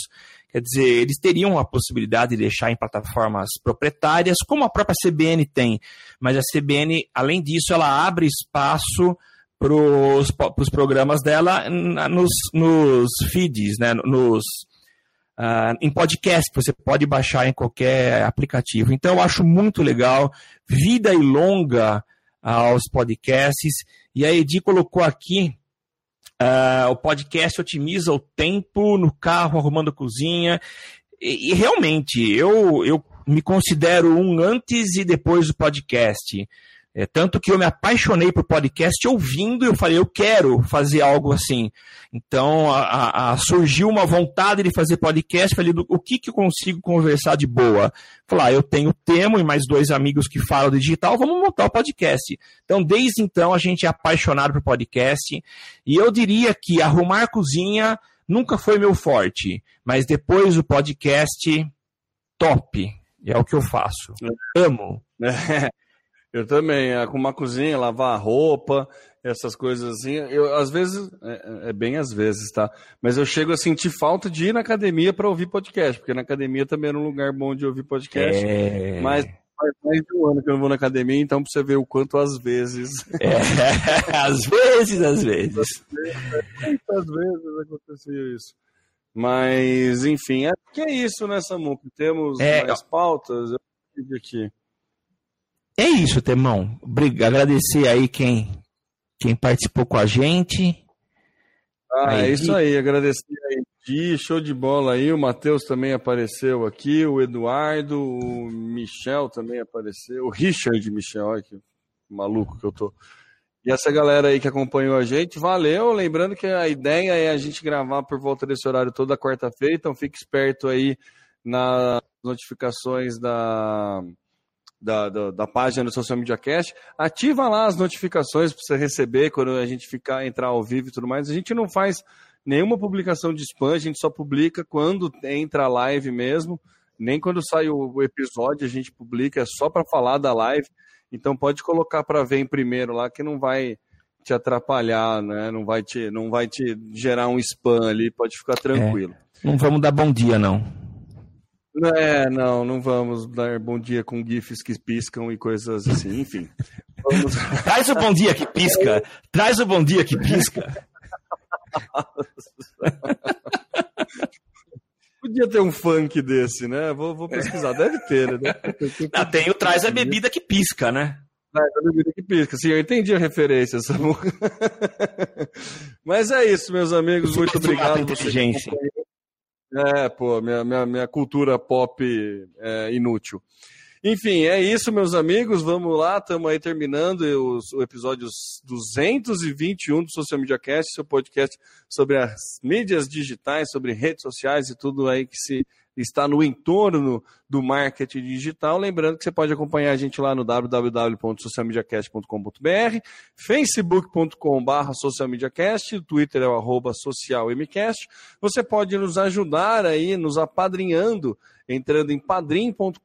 Quer dizer, eles teriam a possibilidade de deixar em plataformas proprietárias, como a própria CBN tem. Mas a CBN, além disso, ela abre espaço para os programas dela nos, nos feeds, né, nos, uh, em podcast, você pode baixar em qualquer aplicativo. Então, eu acho muito legal. Vida e longa aos podcasts. E a Edi colocou aqui Uh, o podcast otimiza o tempo no carro, arrumando cozinha. E, e, realmente, eu, eu me considero um antes e depois do podcast. É, tanto que eu me apaixonei por podcast ouvindo, eu falei, eu quero fazer algo assim. Então, a, a, surgiu uma vontade de fazer podcast, falei, o que, que eu consigo conversar de boa? Falar, ah, eu tenho Temo e mais dois amigos que falam digital, vamos montar o podcast. Então, desde então, a gente é apaixonado por podcast, e eu diria que arrumar cozinha nunca foi meu forte, mas depois do podcast, top. É o que eu faço. Amo. *laughs* *laughs* Eu também, é, com uma cozinha, lavar roupa, essas coisas assim. Eu, às vezes, é, é, bem às vezes, tá? Mas eu chego a sentir falta de ir na academia para ouvir podcast, porque na academia também era um lugar bom de ouvir podcast. É... Mas faz mais de um ano que eu não vou na academia, então pra você ver o quanto às vezes. É, *laughs* às vezes, às vezes. Às vezes acontecia isso. Mas, enfim, é que é isso, né, Samuco? Temos é, mais pautas. Eu aqui. É isso, Temão. Agradecer aí quem, quem participou com a gente. Ah, aí, é isso aí. Agradecer aí. Show de bola aí. O Matheus também apareceu aqui. O Eduardo, o Michel também apareceu. O Richard Michel, olha que maluco que eu tô. E essa galera aí que acompanhou a gente, valeu. Lembrando que a ideia é a gente gravar por volta desse horário toda quarta-feira, então fique esperto aí nas notificações da da, da, da, página do Social Media Cast, ativa lá as notificações para você receber quando a gente ficar entrar ao vivo e tudo mais. A gente não faz nenhuma publicação de spam, a gente só publica quando entra a live mesmo, nem quando sai o episódio a gente publica, é só para falar da live. Então pode colocar para ver em primeiro lá que não vai te atrapalhar, né? Não vai te, não vai te gerar um spam ali, pode ficar tranquilo. É, não vamos dar bom dia não. É, não, não vamos dar bom dia com gifs que piscam e coisas assim, enfim. Vamos... *laughs* Traz o bom dia que pisca. Traz o bom dia que pisca. Podia ter um funk desse, né? Vou, vou pesquisar, deve ter, né? Não, tem o traz a bebida que pisca, né? Traz a bebida que pisca, sim, eu entendi a referência. *laughs* Mas é isso, meus amigos, muito obrigado. Por gente. É, pô, minha, minha, minha cultura pop é inútil. Enfim, é isso, meus amigos. Vamos lá, estamos aí terminando o episódio 221 do Social Media Cast, seu podcast sobre as mídias digitais, sobre redes sociais e tudo aí que se está no entorno do marketing digital. Lembrando que você pode acompanhar a gente lá no www.socialmediacast.com.br, facebook.com.br socialmediacast, Twitter é o arroba socialmcast. Você pode nos ajudar aí, nos apadrinhando, entrando em padrim.com.br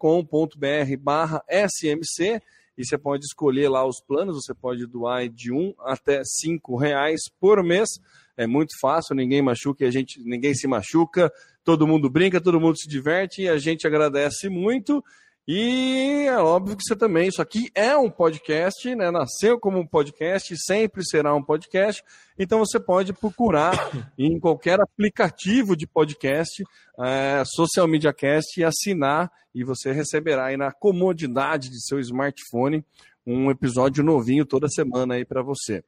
barra smc e você pode escolher lá os planos, você pode doar de um até cinco reais por mês. É muito fácil, ninguém machuca, a gente, ninguém se machuca, todo mundo brinca, todo mundo se diverte e a gente agradece muito. E é óbvio que você também, isso aqui é um podcast, né? Nasceu como um podcast, sempre será um podcast. Então você pode procurar *coughs* em qualquer aplicativo de podcast, é, Social Media Cast, e assinar, e você receberá aí na comodidade de seu smartphone um episódio novinho toda semana aí para você.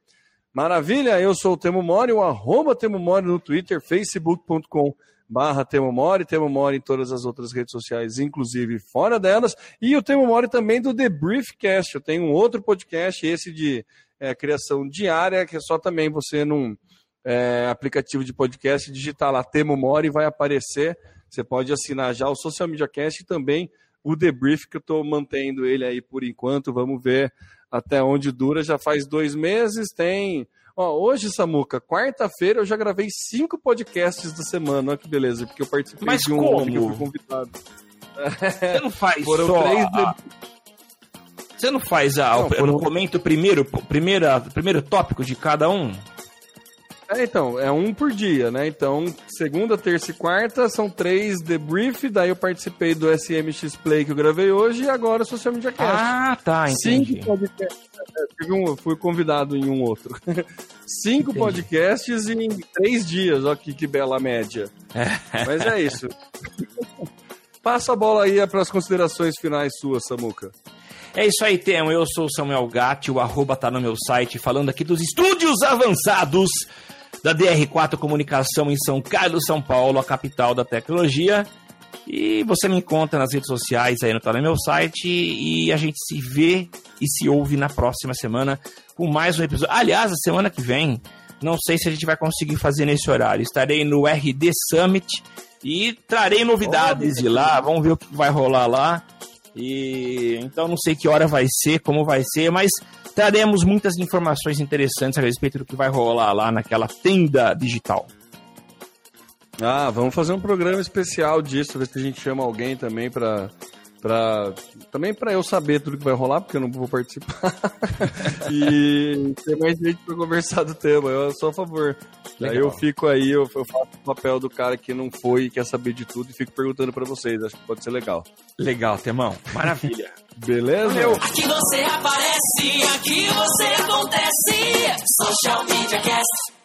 Maravilha, eu sou o Temo Mori, o arroba Temo Mori no Twitter, facebook.com barra Temo Mori, Temo Mori em todas as outras redes sociais, inclusive fora delas, e o Temo Mori também do The Briefcast, eu tenho um outro podcast, esse de é, criação diária, que é só também você num é, aplicativo de podcast, digitar lá Temo Mori, vai aparecer, você pode assinar já o Social Media Cast e também o The Brief, que eu estou mantendo ele aí por enquanto, vamos ver até onde dura, já faz dois meses, tem Ó, hoje, Samuca, quarta-feira, eu já gravei cinco podcasts da semana. Olha que beleza, porque eu participei Mas de um como? que eu fui convidado. Você não faz Foram só... Três a... Você não faz a... Não, foram... Eu comento primeiro, primeira, primeiro tópico de cada um? É, então, é um por dia, né? Então, segunda, terça e quarta são três debrief, daí eu participei do SMX Play que eu gravei hoje e agora Social Media Cast. Ah, tá, entendi. Cinco podcasts. É, um, fui convidado em um outro. *laughs* Cinco entendi. podcasts em três dias, olha que, que bela média. Mas é isso. *laughs* Passa a bola aí para as considerações finais suas, Samuca. É isso aí, Temo. Eu sou o Samuel Gatti, o arroba tá no meu site, falando aqui dos estúdios avançados da DR4 Comunicação em São Carlos, São Paulo, a capital da tecnologia. E você me encontra nas redes sociais aí no, tá no meu site e a gente se vê e se ouve na próxima semana com mais um episódio. Aliás, a semana que vem, não sei se a gente vai conseguir fazer nesse horário. Estarei no RD Summit e trarei novidades de lá. Vamos ver o que vai rolar lá. E então não sei que hora vai ser, como vai ser, mas traremos muitas informações interessantes a respeito do que vai rolar lá naquela tenda digital. Ah, vamos fazer um programa especial disso, ver se a gente chama alguém também para Pra, também para eu saber tudo que vai rolar, porque eu não vou participar. *laughs* e ter mais gente para conversar do tema. Eu sou a favor. Legal. Aí eu fico aí, eu, eu, faço o papel do cara que não foi e quer saber de tudo e fico perguntando para vocês. Acho que pode ser legal. Legal, Temão. Maravilha. *laughs* Beleza? Valeu. Aqui você aparece, aqui você acontece. Social Media Cast.